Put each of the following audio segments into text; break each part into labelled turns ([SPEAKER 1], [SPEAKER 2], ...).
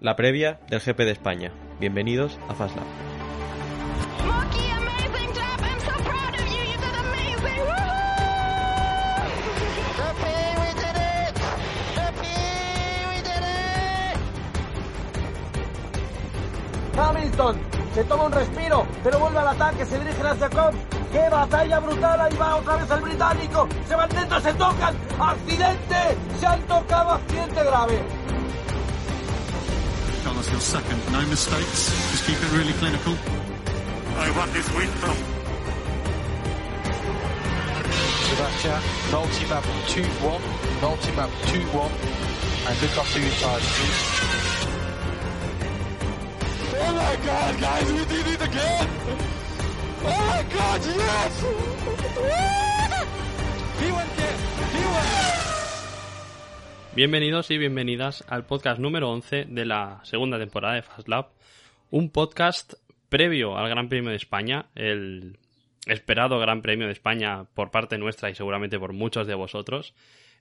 [SPEAKER 1] la previa del GP de España. Bienvenidos a Fastlap.
[SPEAKER 2] Hamilton se toma un respiro, pero vuelve al ataque, se dirige hacia Cobb. ¡Qué batalla brutal! Ahí va otra vez el británico. Se van dentro, se tocan. ¡Accidente! Se han tocado, accidente grave.
[SPEAKER 3] Carlos, your second. No mistakes. Just keep it really clinical.
[SPEAKER 4] I want this win from
[SPEAKER 5] Sebastian, multi-map 2-1, multi-map 2-1, and look after your tires, please.
[SPEAKER 6] Oh my god, guys, we did it again! Oh my god, yes!
[SPEAKER 7] Bienvenidos y bienvenidas al podcast número 11 de la segunda temporada de FastLab, un podcast previo al Gran Premio de España, el esperado Gran Premio de España por parte nuestra y seguramente por muchos de vosotros,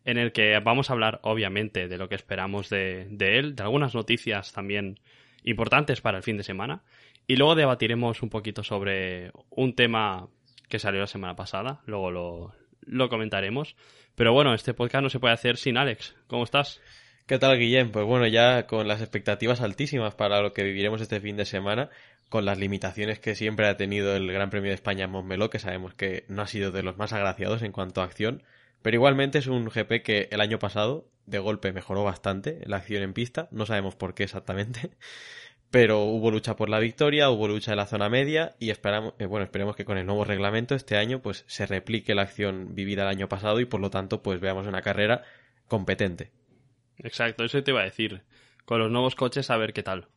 [SPEAKER 7] en el que vamos a hablar obviamente de lo que esperamos de, él, de algunas noticias también importantes para el fin de semana, y luego debatiremos un poquito sobre un tema que salió la semana pasada, luego lo, lo comentaremos. Pero bueno, este podcast no se puede hacer sin Alex. ¿Cómo estás?
[SPEAKER 1] ¿Qué tal, Guillem? Pues bueno, ya con las expectativas altísimas para lo que viviremos este fin de semana, con las limitaciones que siempre ha tenido el Gran Premio de España en Montmeló, que sabemos que no ha sido de los más agraciados en cuanto a acción, pero igualmente es un GP que el año pasado, de golpe, mejoró bastante la acción en pista, no sabemos por qué exactamente, pero hubo lucha por la victoria, hubo lucha en la zona media y esperamos, eh, bueno, esperemos que con el nuevo reglamento este año pues se replique la acción vivida el año pasado y por lo tanto pues veamos una carrera competente.
[SPEAKER 7] Exacto, eso te iba a decir. Con los nuevos coches a ver qué tal.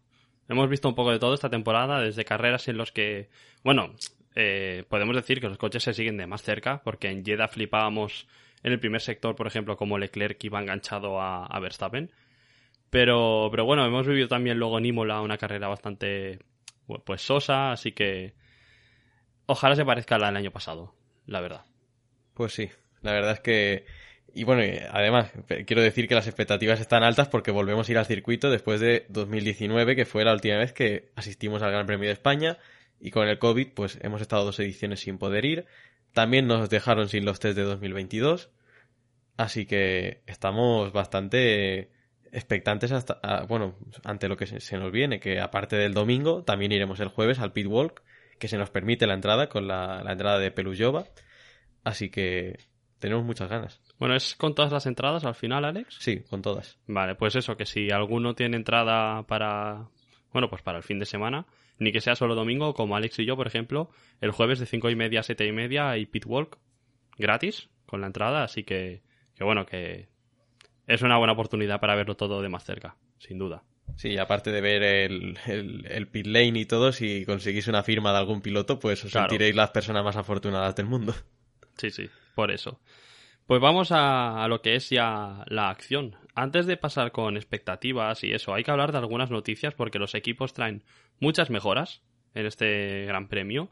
[SPEAKER 7] Hemos visto un poco de todo esta temporada, desde carreras en los que, bueno, eh, podemos decir que los coches se siguen de más cerca, porque en Jeddah flipábamos en el primer sector, por ejemplo, como Leclerc iba enganchado a, a Verstappen. Pero, pero bueno, hemos vivido también luego en Imola una carrera bastante pues sosa, así que ojalá se parezca a la del año pasado, la verdad.
[SPEAKER 1] Pues sí, la verdad es que... Y bueno, además, quiero decir que las expectativas están altas porque volvemos a ir al circuito después de 2019, que fue la última vez que asistimos al Gran Premio de España, y con el COVID, pues hemos estado dos ediciones sin poder ir. También nos dejaron sin los test de 2022, así que estamos bastante expectantes hasta, a- bueno, ante lo que se, se nos viene, que aparte del domingo, también iremos el jueves al Pitwalk, que se nos permite la entrada con la, la entrada de Pelujova, así que tenemos muchas ganas.
[SPEAKER 7] Bueno, ¿es con todas las entradas al final, Alex?
[SPEAKER 1] Sí, con todas.
[SPEAKER 7] Vale, pues eso, que si alguno tiene entrada para, bueno, pues para el fin de semana, ni que sea solo domingo, como Alex y yo, por ejemplo, el jueves de cinco y media a siete y media hay pitwalk gratis con la entrada, así que, que bueno, que es una buena oportunidad para verlo todo de más cerca, sin duda.
[SPEAKER 1] Sí, aparte de ver el, el, el pit lane y todo, si conseguís una firma de algún piloto, pues os
[SPEAKER 7] Claro.
[SPEAKER 1] sentiréis las personas más afortunadas del mundo.
[SPEAKER 7] Sí, sí, por eso. Pues vamos a, a lo que es ya la acción. Antes de pasar con expectativas y eso, hay que hablar de algunas noticias porque los equipos traen muchas mejoras en este Gran Premio.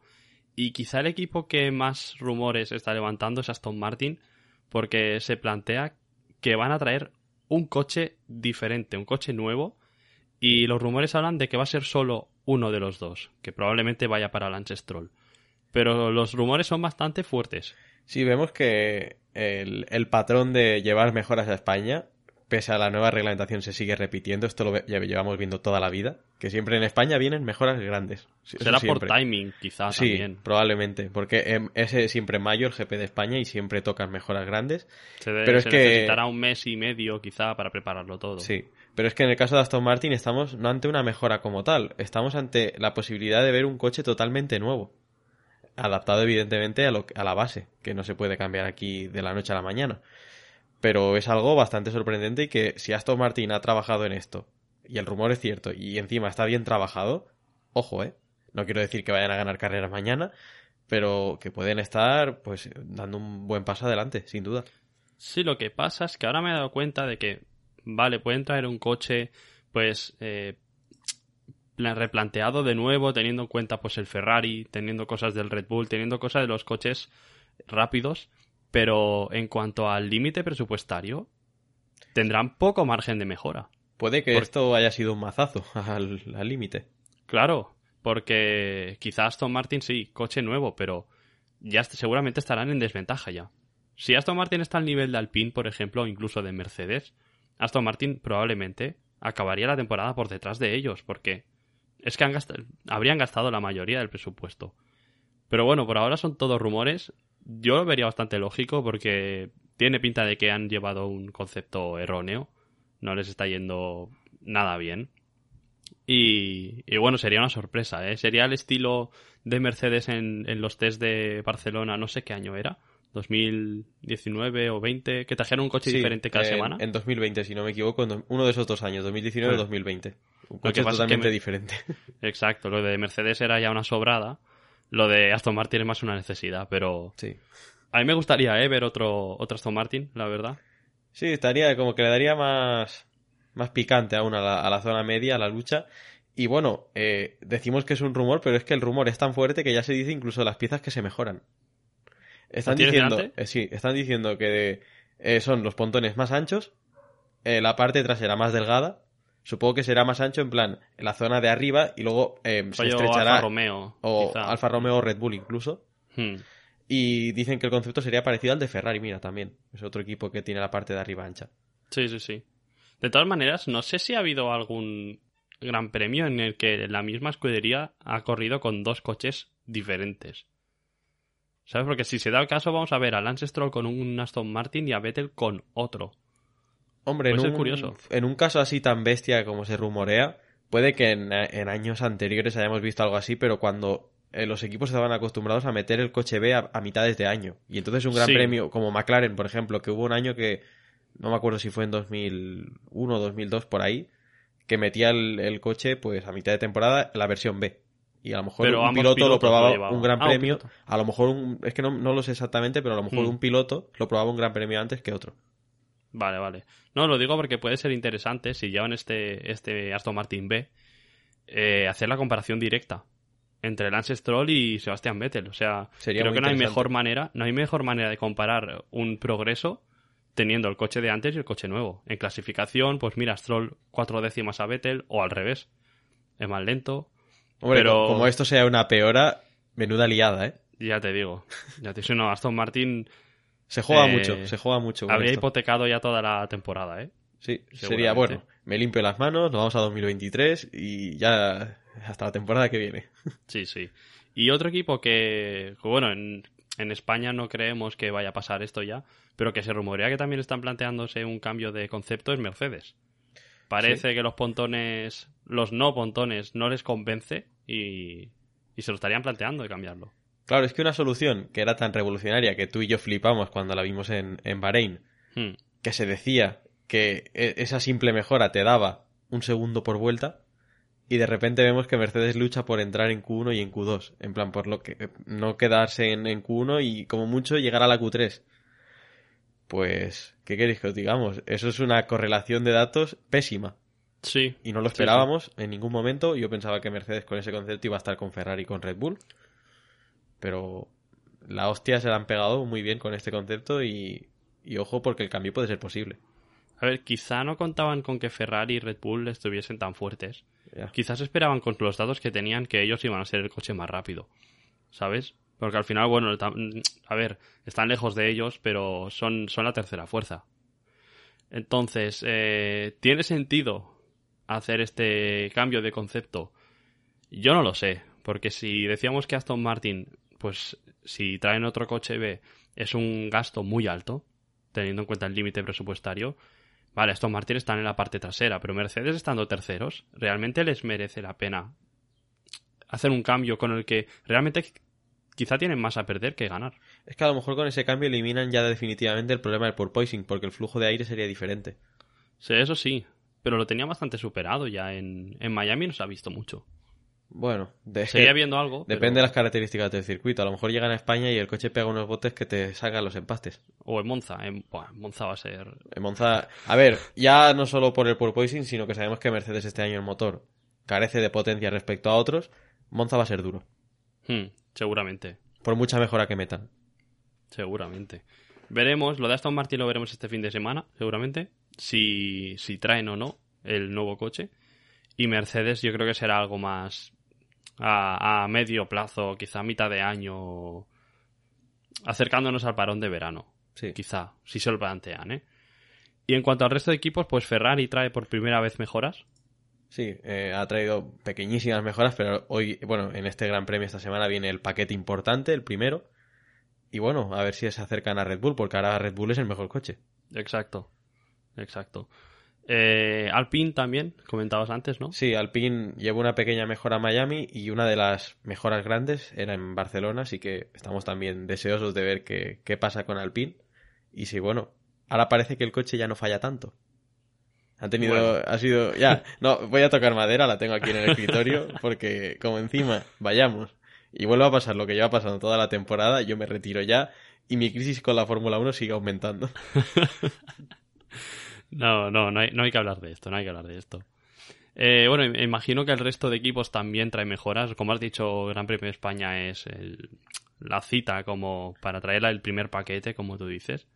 [SPEAKER 7] Y quizá el equipo que más rumores está levantando es Aston Martin porque se plantea que van a traer un coche diferente, un coche nuevo. Y los rumores hablan de que va a ser solo uno de los dos, que probablemente vaya para Lance Stroll. Pero los rumores son bastante fuertes.
[SPEAKER 1] Sí, vemos que el patrón de llevar mejoras a España, pese a la nueva reglamentación, se sigue repitiendo. Esto lo ya llevamos viendo toda la vida. Que siempre en España vienen mejoras grandes. Eso
[SPEAKER 7] Será por timing, quizá
[SPEAKER 1] Sí,
[SPEAKER 7] también.
[SPEAKER 1] probablemente. Porque em, ese siempre en mayo el GP de España y siempre tocan mejoras grandes.
[SPEAKER 7] Se,
[SPEAKER 1] pero es que-
[SPEAKER 7] necesitará un mes y medio, quizá, para prepararlo todo.
[SPEAKER 1] Sí, pero es que en el caso de Aston Martin estamos no ante una mejora como tal, estamos ante la posibilidad de ver un coche totalmente nuevo, adaptado evidentemente a, lo, a la base, que no se puede cambiar aquí de la noche a la mañana. Pero es algo bastante sorprendente y que si Aston Martin ha trabajado en esto, y el rumor es cierto, y encima está bien trabajado, ojo, eh, no quiero decir que vayan a ganar carreras mañana, pero que pueden estar pues dando un buen paso adelante, sin duda.
[SPEAKER 7] Sí, lo que pasa es que ahora me he dado cuenta de que, vale, pueden traer un coche, pues, eh, pla- replanteado de nuevo, teniendo en cuenta, pues, el Ferrari, teniendo cosas del Red Bull, teniendo cosas de los coches rápidos, pero en cuanto al límite presupuestario, tendrán poco margen de mejora.
[SPEAKER 1] Puede que esto haya sido un mazazo al límite.
[SPEAKER 7] Claro, porque quizás Aston Martin sí, coche nuevo, pero ya seguramente estarán en desventaja ya. Si Aston Martin está al nivel de Alpine, por ejemplo, o incluso de Mercedes, Aston Martin probablemente acabaría la temporada por detrás de ellos, porque es que han gastado, habrían gastado la mayoría del presupuesto. Pero bueno, por ahora son todos rumores. Yo lo vería bastante lógico porque tiene pinta de que han llevado un concepto erróneo. No les está yendo nada bien. Y, y bueno, sería una sorpresa, ¿eh? Sería el estilo de Mercedes en, en los test de Barcelona, no sé qué año era, 2019 o 20, que trajeron un coche
[SPEAKER 1] Sí,
[SPEAKER 7] diferente cada
[SPEAKER 1] en,
[SPEAKER 7] semana.
[SPEAKER 1] En 2020, si no me equivoco, en uno de esos dos años, 2019
[SPEAKER 7] Ah.
[SPEAKER 1] 2020. Un
[SPEAKER 7] Lo
[SPEAKER 1] coche
[SPEAKER 7] que pasa es que
[SPEAKER 1] totalmente
[SPEAKER 7] me-
[SPEAKER 1] diferente.
[SPEAKER 7] Exacto, lo de Mercedes era ya una sobrada, lo de Aston Martin es más una necesidad, pero
[SPEAKER 1] Sí.
[SPEAKER 7] a mí me gustaría ¿eh? ver otro, otro Aston Martin, la verdad.
[SPEAKER 1] Sí, estaría como que le daría más, más picante aún a la, a la zona media, a la lucha. Y bueno, eh, decimos que es un rumor, pero es que el rumor es tan fuerte que ya se dice incluso las piezas que se mejoran. Están diciendo, eh, sí, están diciendo que eh, son los pontones más anchos, la parte trasera más delgada. Supongo que será más ancho en plan en la zona de arriba y luego eh, se estrechará
[SPEAKER 7] Alfa Romeo,
[SPEAKER 1] o
[SPEAKER 7] quizá.
[SPEAKER 1] Alfa Romeo o Red Bull incluso.
[SPEAKER 7] Hmm.
[SPEAKER 1] Y dicen que el concepto sería parecido al de Ferrari, mira, también. Es otro equipo que tiene la parte de arriba ancha.
[SPEAKER 7] Sí, sí, sí. De todas maneras, no sé si ha habido algún gran premio en el que la misma escudería ha corrido con dos coches diferentes. ¿Sabes? Porque si se da el caso, vamos a ver a Lance Stroll con un Aston Martin y a Vettel con otro.
[SPEAKER 1] Hombre, en un,
[SPEAKER 7] curioso.
[SPEAKER 1] en un caso así tan bestia como se rumorea, puede que en, en años anteriores hayamos visto algo así, pero cuando eh, los equipos estaban acostumbrados a meter el coche B a, a mitades de año. Y entonces un gran
[SPEAKER 7] Sí.
[SPEAKER 1] premio, como McLaren, por ejemplo, que hubo un año que, no me acuerdo si fue en 2001 o 2002 por ahí, que metía el, el coche pues a mitad de temporada la versión B. Y a lo mejor
[SPEAKER 7] Pero
[SPEAKER 1] un piloto lo probaba un gran
[SPEAKER 7] Ah,
[SPEAKER 1] premio, a lo mejor un, es que no, no lo sé exactamente, pero a lo mejor
[SPEAKER 7] Mm.
[SPEAKER 1] un piloto lo probaba un gran premio antes que otro.
[SPEAKER 7] Vale, vale. No, lo digo porque puede ser interesante si llevan este, este Aston Martin B eh, hacer la comparación directa entre Lance Stroll y Sebastian Vettel. O sea,
[SPEAKER 1] Sería
[SPEAKER 7] creo que no hay mejor manera, no hay mejor manera de comparar un progreso teniendo el coche de antes y el coche nuevo. En clasificación, pues mira, Stroll cuatro décimas a Vettel o al revés. Es más lento.
[SPEAKER 1] Hombre,
[SPEAKER 7] Pero-
[SPEAKER 1] como esto sea una peora, menuda liada, ¿eh?
[SPEAKER 7] Ya te digo. Ya te digo, no, Aston Martin
[SPEAKER 1] Se juega
[SPEAKER 7] Eh,
[SPEAKER 1] mucho, se juega mucho. con
[SPEAKER 7] habría
[SPEAKER 1] esto.
[SPEAKER 7] hipotecado ya toda la temporada, ¿eh?
[SPEAKER 1] Sí, sería bueno. Me limpio las manos, nos vamos a 2023 y ya hasta la temporada que viene.
[SPEAKER 7] Sí, sí. Y otro equipo que, bueno, en, en España no creemos que vaya a pasar esto ya, pero que se rumorea que también están planteándose un cambio de concepto es Mercedes. Parece que los pontones, los no pontones, no les convence y, y se lo estarían planteando de cambiarlo.
[SPEAKER 1] Claro, es que una solución que era tan revolucionaria que tú y yo flipamos cuando la vimos en, en Bahrein,
[SPEAKER 7] Hmm.
[SPEAKER 1] que se decía que e- esa simple mejora te daba un segundo por vuelta, y de repente vemos que Mercedes lucha por entrar en Q1 y en Q2, en plan por lo que no quedarse en, en Q1 y como mucho llegar a la Q3. Pues, ¿qué queréis que os digamos? Eso es una correlación de datos pésima.
[SPEAKER 7] Sí.
[SPEAKER 1] Y no lo
[SPEAKER 7] Sí,
[SPEAKER 1] esperábamos en ningún momento. Yo pensaba que Mercedes con ese concepto iba a estar con Ferrari y con Red Bull. Pero la hostia se la han pegado muy bien con este concepto y, y ojo porque el cambio puede ser posible.
[SPEAKER 7] A ver, quizá no contaban con que Ferrari y Red Bull estuviesen tan fuertes. Quizás esperaban con los datos que tenían que ellos iban a ser el coche más rápido. ¿Sabes? Porque al final, bueno, a ver, están lejos de ellos, pero son, son la tercera fuerza. Entonces, eh, ¿tiene sentido hacer este cambio de concepto? Yo no lo sé, porque si decíamos que Aston Martin, pues si traen otro coche B, es un gasto muy alto, teniendo en cuenta el límite presupuestario, Vale, Aston Martin están en la parte trasera, pero Mercedes estando terceros, ¿realmente les merece la pena hacer un cambio con el que realmente quizá tienen más a perder que ganar?
[SPEAKER 1] Es que a lo mejor con ese cambio eliminan ya definitivamente el problema del porpoising porque el flujo de aire sería diferente.
[SPEAKER 7] Sí, eso sí, pero lo tenía bastante superado ya en, en Miami no se ha visto mucho.
[SPEAKER 1] Bueno, de-
[SPEAKER 7] Seguía viendo algo.
[SPEAKER 1] depende
[SPEAKER 7] pero-
[SPEAKER 1] de las características del circuito. A lo mejor llegan a España y el coche pega unos botes que te sacan los empastes.
[SPEAKER 7] O en Monza. En, buah, en Monza va a ser...
[SPEAKER 1] En Monza, a ver, ya no solo por el porpoising, sino que sabemos que Mercedes este año el motor carece de potencia respecto a otros. Monza va a ser duro,
[SPEAKER 7] Hmm, seguramente.
[SPEAKER 1] por mucha mejora que metan.
[SPEAKER 7] Seguramente. Veremos, lo de Aston Martin lo veremos este fin de semana, seguramente. Si, si traen o no el nuevo coche. Y Mercedes yo creo que será algo más a, a medio plazo, quizá a mitad de año, acercándonos al parón de verano.
[SPEAKER 1] Sí.
[SPEAKER 7] Quizá, si se lo plantean, ¿eh? Y en cuanto al resto de equipos, pues Ferrari trae por primera vez mejoras.
[SPEAKER 1] Sí, eh, ha traído pequeñísimas mejoras, pero hoy, bueno, en este Gran Premio esta semana viene el paquete importante, el primero. Y bueno, a ver si se acercan a Red Bull, porque ahora Red Bull es el mejor coche.
[SPEAKER 7] Exacto, exacto. Eh, Alpine también, comentabas antes, ¿no?
[SPEAKER 1] Sí, Alpine llevó una pequeña mejora a Miami y una de las mejoras grandes era en Barcelona, así que estamos también deseosos de ver qué, qué pasa con Alpine. Y sí, bueno, ahora parece que el coche ya no falla tanto. Ha tenido,
[SPEAKER 7] Bueno.
[SPEAKER 1] ha sido, ya, no, voy a tocar madera, la tengo aquí en el escritorio, porque como encima vayamos y vuelva a pasar lo que lleva pasando toda la temporada, yo me retiro ya y mi crisis con la Fórmula 1 sigue aumentando.
[SPEAKER 7] No, no, no hay, no hay que hablar de esto, no hay que hablar de esto. Eh, bueno, im- imagino que el resto de equipos también trae mejoras. Como has dicho, Gran Premio de España es el- la cita como para traer el primer paquete, como tú dices.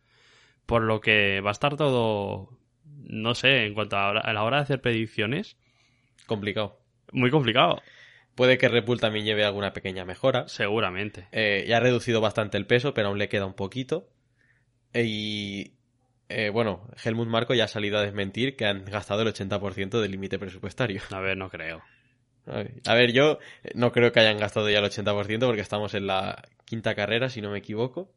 [SPEAKER 7] Por lo que va a estar todo, no sé, en cuanto a, la hora de hacer predicciones,
[SPEAKER 1] Complicado.
[SPEAKER 7] muy complicado,
[SPEAKER 1] Puede que Red Bull también lleve alguna pequeña mejora.
[SPEAKER 7] seguramente.
[SPEAKER 1] Eh, ya ha reducido bastante el peso, pero aún le queda un poquito. Y eh, bueno, Helmut Marco ya ha salido a desmentir que han gastado el 80% del límite presupuestario.
[SPEAKER 7] A ver, no creo.
[SPEAKER 1] A ver, yo eh, no creo que hayan gastado ya el 80% porque estamos en la quinta carrera, si no me equivoco.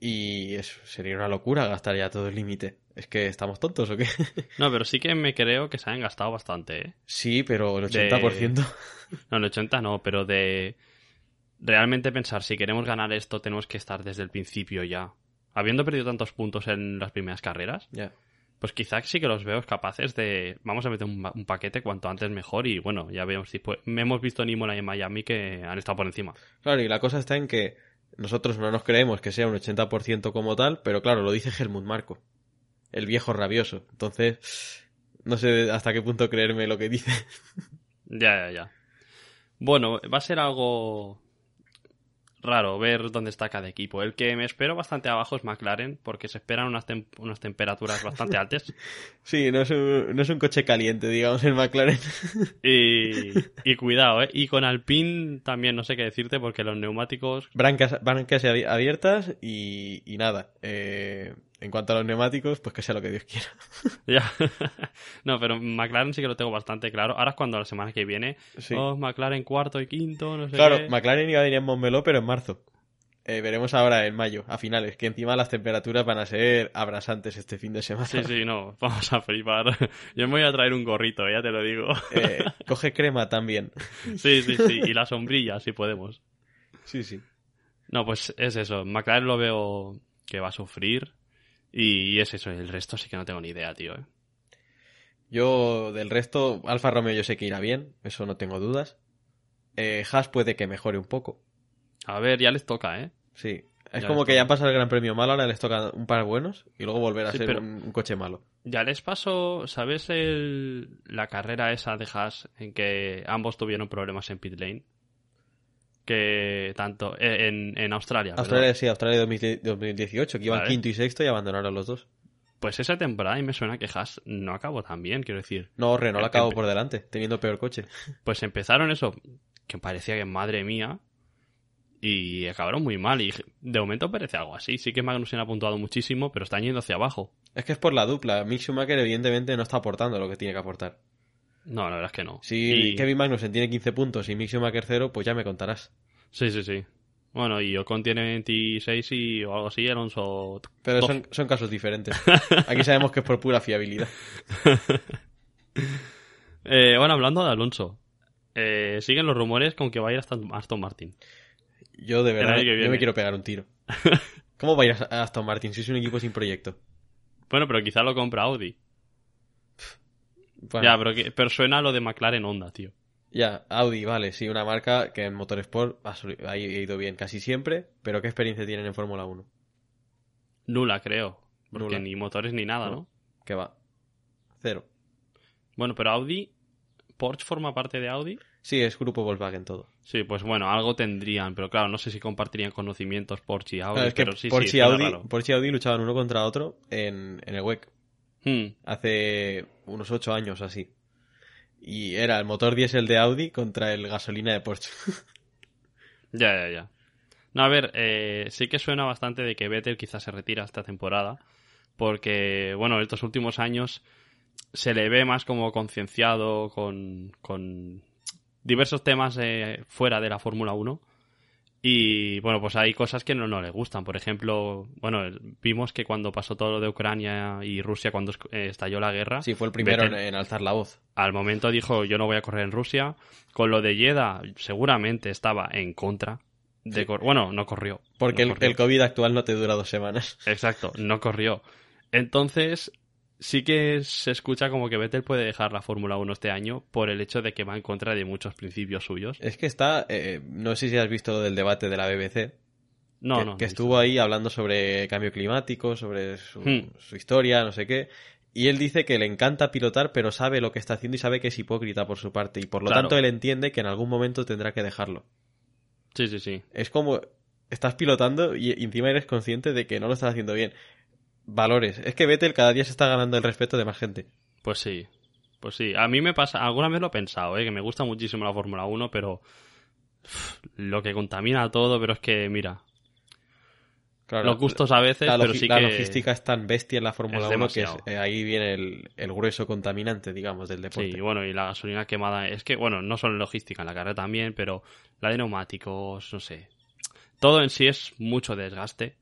[SPEAKER 1] Y eso sería una locura gastar ya todo el límite. ¿Es que estamos tontos o qué?
[SPEAKER 7] No, pero sí que me creo que se han gastado bastante, ¿eh?
[SPEAKER 1] sí, pero el
[SPEAKER 7] De-
[SPEAKER 1] 80%.
[SPEAKER 7] No, el 80 no, pero de realmente pensar, si queremos ganar esto, tenemos que estar desde el principio ya. Habiendo perdido tantos puntos en las primeras carreras, pues quizás sí que los veo capaces de. Vamos a meter un, un paquete cuanto antes mejor y bueno, ya vemos. si pu- hemos visto en Imola y en Miami que han estado por encima.
[SPEAKER 1] Claro, y la cosa está en que nosotros no nos creemos que sea un 80% como tal, pero claro, lo dice Helmut Marco, el viejo rabioso. Entonces, no sé hasta qué punto creerme lo que dice.
[SPEAKER 7] Ya, ya, ya. Bueno, va a ser algo raro ver dónde está cada equipo. El que me espero bastante abajo es McLaren, porque se esperan unas, tem- unas temperaturas bastante altas.
[SPEAKER 1] Sí, no es un, no es un coche caliente, digamos, el McLaren.
[SPEAKER 7] Y, y cuidado, ¿eh? Y con Alpine también no sé qué decirte, porque los neumáticos...
[SPEAKER 1] Brancas, brancas abi- abiertas y, y nada. Eh, en cuanto a los neumáticos, pues que sea lo que Dios quiera.
[SPEAKER 7] Ya. no, pero McLaren sí que lo tengo bastante claro. Ahora es cuando la semana que viene...
[SPEAKER 1] Sí.
[SPEAKER 7] Oh, McLaren cuarto y quinto, no sé
[SPEAKER 1] Claro,
[SPEAKER 7] qué.
[SPEAKER 1] McLaren iba a venir en Montmeló, pero en marzo. Eh, veremos ahora en mayo, a finales, que encima las temperaturas van a ser abrasantes este fin de semana.
[SPEAKER 7] Sí, sí, no, vamos a flipar. Yo me voy a traer un gorrito, ya te lo digo.
[SPEAKER 1] Eh, coge crema también.
[SPEAKER 7] Sí, sí, sí, y la sombrilla, si podemos.
[SPEAKER 1] Sí, sí.
[SPEAKER 7] No, pues es eso. McLaren lo veo que va a sufrir. Y es eso, el resto sí que no tengo ni idea, tío. ¿eh?
[SPEAKER 1] Yo, del resto, Alfa Romeo yo sé que irá bien, eso no tengo dudas. Eh, Haas puede que mejore un poco.
[SPEAKER 7] A ver, ya les toca, ¿eh?
[SPEAKER 1] Sí. Es
[SPEAKER 7] Ya
[SPEAKER 1] como que ya han pasado el Gran Premio malo, ahora les toca un par buenos y luego volver a
[SPEAKER 7] Sí,
[SPEAKER 1] ser un, un coche malo.
[SPEAKER 7] Ya les pasó, ¿sabes el, la carrera esa de Haas en que ambos tuvieron problemas en pit lane? Que tanto, eh, en, en Australia.
[SPEAKER 1] Australia, sí, Australia 2000 2018, que iban
[SPEAKER 7] Vale.
[SPEAKER 1] quinto y sexto y abandonaron los dos.
[SPEAKER 7] Pues esa temporada y me suena que Haas no acabó tan bien, quiero decir.
[SPEAKER 1] No, Renault acabó
[SPEAKER 7] Empe-
[SPEAKER 1] por delante, teniendo peor coche.
[SPEAKER 7] Pues empezaron eso, que parecía que madre mía, y acabaron muy mal. Y de momento parece algo así. Sí que Magnussen ha puntuado muchísimo, pero están yendo hacia abajo.
[SPEAKER 1] Es que es por la dupla. Mick Schumacher evidentemente no está aportando lo que tiene que aportar.
[SPEAKER 7] No, la verdad es que no.
[SPEAKER 1] Si
[SPEAKER 7] Y-
[SPEAKER 1] Kevin Magnussen tiene 15 puntos y Mick Schumacher 0, pues ya me contarás.
[SPEAKER 7] Sí, sí, sí. Bueno, y Ocon tiene 26 y, o algo así, Alonso...
[SPEAKER 1] Pero son, son casos diferentes. Aquí sabemos que es por pura fiabilidad.
[SPEAKER 7] Eh, bueno, hablando de Alonso, eh, siguen los rumores con que va a ir hasta Aston Martin.
[SPEAKER 1] Yo de verdad yo me quiero pegar un tiro. ¿Cómo va a ir a Aston Martin si es un equipo sin proyecto?
[SPEAKER 7] Bueno, pero quizá lo compra Audi.
[SPEAKER 1] Bueno,
[SPEAKER 7] Ya, pero, que, pero suena lo de McLaren Honda, tío.
[SPEAKER 1] ya, Audi, vale, sí, una marca que en Motorsport ha, ha ido bien casi siempre, pero ¿qué experiencia tienen en Fórmula 1?
[SPEAKER 7] Nula, creo. Porque
[SPEAKER 1] Nula.
[SPEAKER 7] ni motores ni nada,
[SPEAKER 1] No.
[SPEAKER 7] ¿no?
[SPEAKER 1] Que va. Cero.
[SPEAKER 7] Bueno, pero Audi... ¿Porsche forma parte de Audi?
[SPEAKER 1] Sí, es grupo Volkswagen todo.
[SPEAKER 7] Sí, pues bueno, algo tendrían, pero claro, no sé si compartirían conocimientos Porsche y Audi,
[SPEAKER 1] Claro, es que
[SPEAKER 7] pero sí,
[SPEAKER 1] Porsche,
[SPEAKER 7] sí,
[SPEAKER 1] y
[SPEAKER 7] suena
[SPEAKER 1] Audi. Porsche y Audi luchaban uno contra otro en, en el WEC.
[SPEAKER 7] Hmm.
[SPEAKER 1] hace unos ocho años así. Y era el motor diésel de Audi contra el gasolina de Porsche.
[SPEAKER 7] Ya, ya, ya. No, a ver, eh, sí que suena bastante de que Vettel quizás se retira esta temporada, porque, bueno, estos últimos años se le ve más como concienciado con, con diversos temas eh, fuera de la Fórmula 1. Y bueno, pues hay cosas que no, no le gustan. Por ejemplo, bueno, vimos que cuando pasó todo lo de Ucrania y Rusia, cuando eh, estalló la guerra,
[SPEAKER 1] Sí, fue el primero en, alzar la voz.
[SPEAKER 7] al momento dijo yo no voy a correr en Rusia. Con lo de Jeddah seguramente estaba en contra. De cor- bueno, no corrió.
[SPEAKER 1] Porque
[SPEAKER 7] no
[SPEAKER 1] el,
[SPEAKER 7] corrió.
[SPEAKER 1] el COVID actual no te dura dos semanas.
[SPEAKER 7] Exacto, no corrió. Entonces, sí que se escucha como que Vettel puede dejar la Fórmula 1 este año por el hecho de que va en contra de muchos principios suyos.
[SPEAKER 1] Es que está, eh, no sé si has visto lo del debate de la BBC,
[SPEAKER 7] No,
[SPEAKER 1] que,
[SPEAKER 7] no.
[SPEAKER 1] que
[SPEAKER 7] no
[SPEAKER 1] estuvo ahí hablando sobre cambio climático, sobre su,
[SPEAKER 7] Hmm.
[SPEAKER 1] su historia, no sé qué. Y él dice que le encanta pilotar, pero sabe lo que está haciendo y sabe que es hipócrita por su parte. Y por lo
[SPEAKER 7] Claro.
[SPEAKER 1] tanto él entiende que en algún momento tendrá que dejarlo.
[SPEAKER 7] Sí, sí, sí.
[SPEAKER 1] Es como estás pilotando y encima eres consciente de que no lo estás haciendo bien. Valores. Es que Vettel cada día se está ganando el respeto de más gente.
[SPEAKER 7] Pues sí. Pues sí. A mí me pasa, alguna vez lo he pensado, ¿eh? que me gusta muchísimo la Fórmula 1, pero lo que contamina todo, pero es que, mira,
[SPEAKER 1] Claro,
[SPEAKER 7] los gustos a veces,
[SPEAKER 1] la,
[SPEAKER 7] pero sí
[SPEAKER 1] la
[SPEAKER 7] que...
[SPEAKER 1] logística es tan bestia en la Fórmula
[SPEAKER 7] es
[SPEAKER 1] 1 que es- eh, ahí viene el, el grueso contaminante, digamos, del deporte.
[SPEAKER 7] Sí, bueno, y la gasolina quemada, es que, bueno, no solo en logística, en la carrera también, pero la de neumáticos, no sé. Todo en sí es mucho desgaste,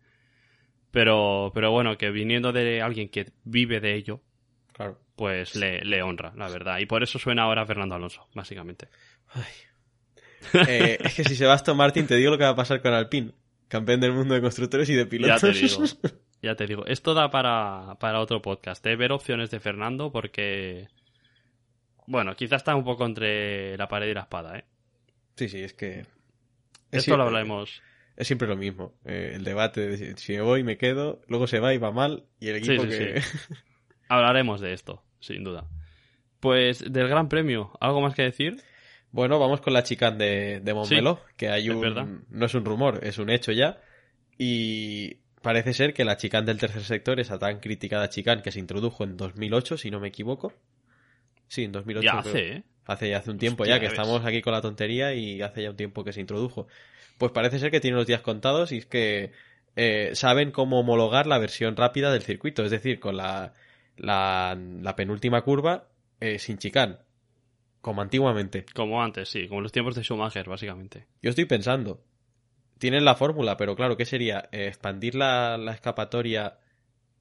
[SPEAKER 7] pero, pero bueno, que viniendo de alguien que vive de ello,
[SPEAKER 1] Claro.
[SPEAKER 7] pues le, le honra, la verdad. Y por eso suena ahora Fernando Alonso, básicamente.
[SPEAKER 1] Eh, es que si Sebastián Martín te digo lo que va a pasar con Alpine, campeón del mundo de constructores y de
[SPEAKER 7] Ya
[SPEAKER 1] pilotos.
[SPEAKER 7] te digo, ya te digo. Esto da para, para otro podcast, ¿eh? ver opciones de Fernando, porque, bueno, quizás está un poco entre la pared y la espada, ¿eh?
[SPEAKER 1] sí, sí, es que... es
[SPEAKER 7] Esto lo hablaremos.
[SPEAKER 1] Es siempre lo mismo. eh, el debate de si- me voy, me quedo, luego se va y va mal, y el equipo
[SPEAKER 7] sí,
[SPEAKER 1] que...
[SPEAKER 7] Hablaremos de esto, sin duda. Pues del Gran Premio, ¿algo más que decir?
[SPEAKER 1] Bueno, vamos con la chicane de, de Montmeló, que hay un... No es un rumor, es un hecho ya. Y parece ser que la chicane del tercer sector, esa tan criticada chicane que se introdujo en 2008, si no me equivoco. Sí, en 2008.
[SPEAKER 7] Ya
[SPEAKER 1] creo.
[SPEAKER 7] hace, ¿eh?
[SPEAKER 1] Hace ya hace un tiempo
[SPEAKER 7] Hostia,
[SPEAKER 1] ya que estamos aquí con la tontería y hace ya un tiempo que se introdujo. Pues parece ser que tiene los días contados y es que eh, saben cómo homologar la versión rápida del circuito, es decir, con la, la, la penúltima curva eh, sin chicane, como antiguamente.
[SPEAKER 7] Como antes, sí, como los tiempos de Schumacher, básicamente.
[SPEAKER 1] Yo estoy pensando, tienen la fórmula, pero claro, ¿qué sería? Eh, expandir la, la escapatoria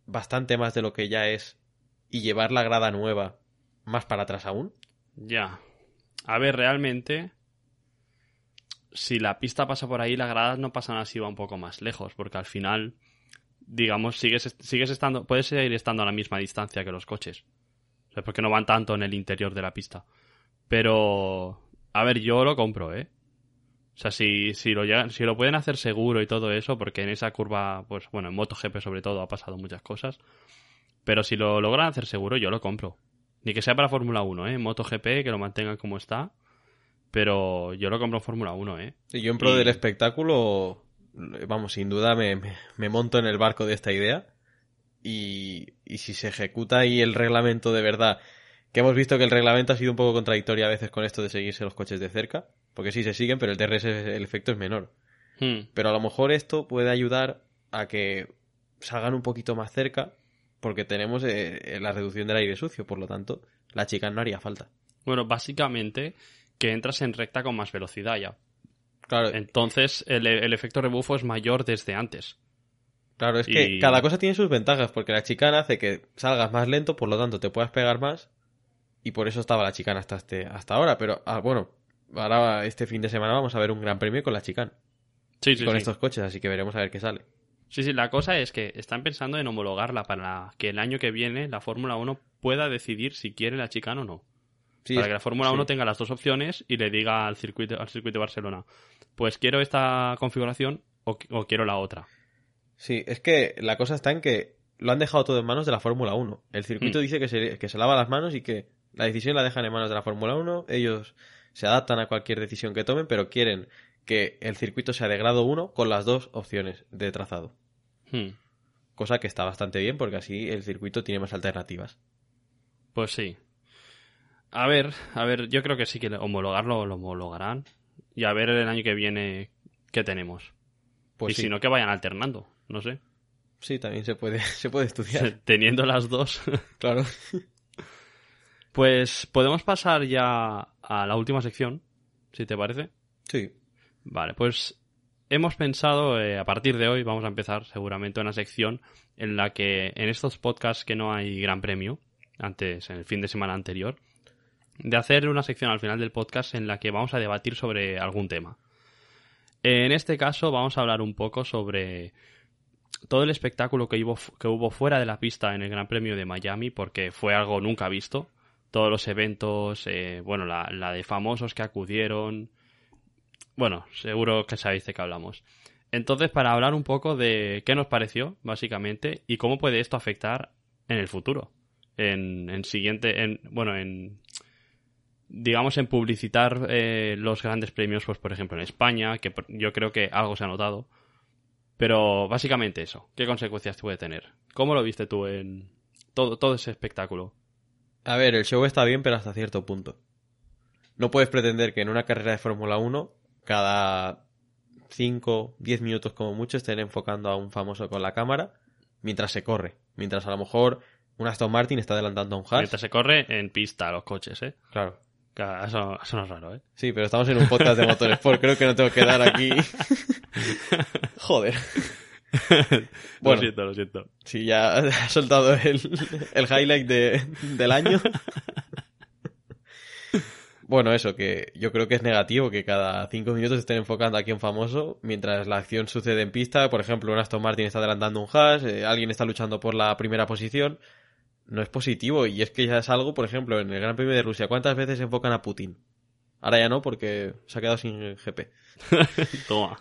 [SPEAKER 1] bastante más de lo que ya es y llevar la grada nueva más para atrás aún.
[SPEAKER 7] Ya. A ver, realmente, si la pista pasa por ahí, las gradas no pasan así, va un poco más lejos, porque al final, digamos, sigues, sigues estando, puedes seguir estando a la misma distancia que los coches. O sea, porque no van tanto en el interior de la pista. Pero, a ver, yo lo compro, ¿eh? O sea, si, si, lo si lo pueden hacer seguro y todo eso, porque en esa curva, pues bueno, en MotoGP sobre todo ha pasado muchas cosas. Pero si lo logran hacer seguro, yo lo compro. Ni que sea para Fórmula 1, ¿eh? MotoGP, que lo mantengan como está. Pero yo lo compro en Fórmula 1, ¿eh?
[SPEAKER 1] Y yo en pro
[SPEAKER 7] Y-
[SPEAKER 1] del espectáculo, vamos, sin duda me, me- me monto en el barco de esta idea. Y, y si se ejecuta ahí el reglamento de verdad, que hemos visto que el reglamento ha sido un poco contradictorio a veces con esto de seguirse los coches de cerca, porque sí se siguen, pero el DRS, el efecto es menor.
[SPEAKER 7] Hmm.
[SPEAKER 1] Pero a lo mejor esto puede ayudar a que salgan un poquito más cerca, porque tenemos eh, la reducción del aire sucio, por lo tanto, la chica no haría falta.
[SPEAKER 7] Bueno, básicamente que entras en recta con más velocidad ya.
[SPEAKER 1] Claro,
[SPEAKER 7] Entonces el, el efecto rebufo es mayor desde antes.
[SPEAKER 1] Claro, es que cada cosa tiene sus ventajas, porque la chicana hace que salgas más lento, por lo tanto te puedas pegar más, y por eso estaba la chicana hasta, este, hasta ahora. Pero ah, bueno, ahora este fin de semana vamos a ver un gran premio con la chicana,
[SPEAKER 7] Sí, sí,
[SPEAKER 1] con
[SPEAKER 7] sí.
[SPEAKER 1] estos coches, así que veremos a ver qué sale.
[SPEAKER 7] Sí, sí, la cosa es que están pensando en homologarla para que el año que viene la Fórmula 1 pueda decidir si quiere la chicana o no.
[SPEAKER 1] Sí,
[SPEAKER 7] para que la Fórmula
[SPEAKER 1] sí.
[SPEAKER 7] 1 tenga las dos opciones y le diga al circuito, al circuito de Barcelona, pues quiero esta configuración o, o quiero la otra.
[SPEAKER 1] Sí, es que la cosa está en que lo han dejado todo en manos de la Fórmula 1. El circuito
[SPEAKER 7] Mm.
[SPEAKER 1] dice que se, que se lava las manos y que la decisión la dejan en manos de la Fórmula 1. Ellos se adaptan a cualquier decisión que tomen, pero quieren que el circuito sea de grado 1 con las dos opciones de trazado.
[SPEAKER 7] Hmm.
[SPEAKER 1] cosa que está bastante bien porque así el circuito tiene más alternativas.
[SPEAKER 7] Pues sí. A ver, a ver, yo creo que sí que homologarlo lo homologarán. Y a ver el año que viene qué tenemos.
[SPEAKER 1] Pues
[SPEAKER 7] y
[SPEAKER 1] sí,
[SPEAKER 7] si no, que vayan alternando. No sé.
[SPEAKER 1] sí, también se puede, se puede estudiar.
[SPEAKER 7] Teniendo las dos.
[SPEAKER 1] claro.
[SPEAKER 7] pues podemos pasar ya a la última sección, si te parece.
[SPEAKER 1] Sí.
[SPEAKER 7] Vale, pues hemos pensado, eh, a partir de hoy vamos a empezar seguramente una sección en la que en estos podcasts que no hay gran premio, antes, en el fin de semana anterior, de hacer una sección al final del podcast en la que vamos a debatir sobre algún tema. En este caso vamos a hablar un poco sobre todo el espectáculo que hubo, que hubo fuera de la pista en el Gran Premio de Miami, porque fue algo nunca visto. Todos los eventos, eh, bueno, la, la de famosos que acudieron, bueno, seguro que sabéis de qué hablamos. Entonces, para hablar un poco de qué nos pareció, básicamente, y cómo puede esto afectar en el futuro. En, en siguiente, en, bueno, en, digamos, en publicitar eh, los grandes premios, pues por ejemplo en España, que yo creo que algo se ha notado. Pero básicamente eso, ¿qué consecuencias puede tener? ¿Cómo lo viste tú en todo, todo ese espectáculo?
[SPEAKER 1] A ver, el show está bien, pero hasta cierto punto. No puedes pretender que en una carrera de Fórmula 1, cada 5, 10 minutos como mucho, estén enfocando a un famoso con la cámara mientras se corre. Mientras a lo mejor un Aston Martin está adelantando a un Haas.
[SPEAKER 7] Mientras se corre en pista los coches, ¿eh?
[SPEAKER 1] Claro.
[SPEAKER 7] Claro, Eso, eso no es raro, ¿eh?
[SPEAKER 1] Sí, pero estamos en un podcast de Motorsport. Creo que no tengo que dar aquí. Joder. Bueno.
[SPEAKER 7] Lo siento, lo siento.
[SPEAKER 1] Sí, ya ha soltado el, el highlight de- del año. Bueno, eso, que yo creo que es negativo que cada cinco minutos estén enfocando aquí a un famoso, mientras la acción sucede en pista. Por ejemplo, un Aston Martin está adelantando un Haas, eh, alguien está luchando por la primera posición. No es positivo, y es que ya es algo, por ejemplo, en el Gran Premio de Rusia, ¿cuántas veces enfocan a Putin? Ahora ya no, porque se ha quedado sin GP.
[SPEAKER 7] Toma.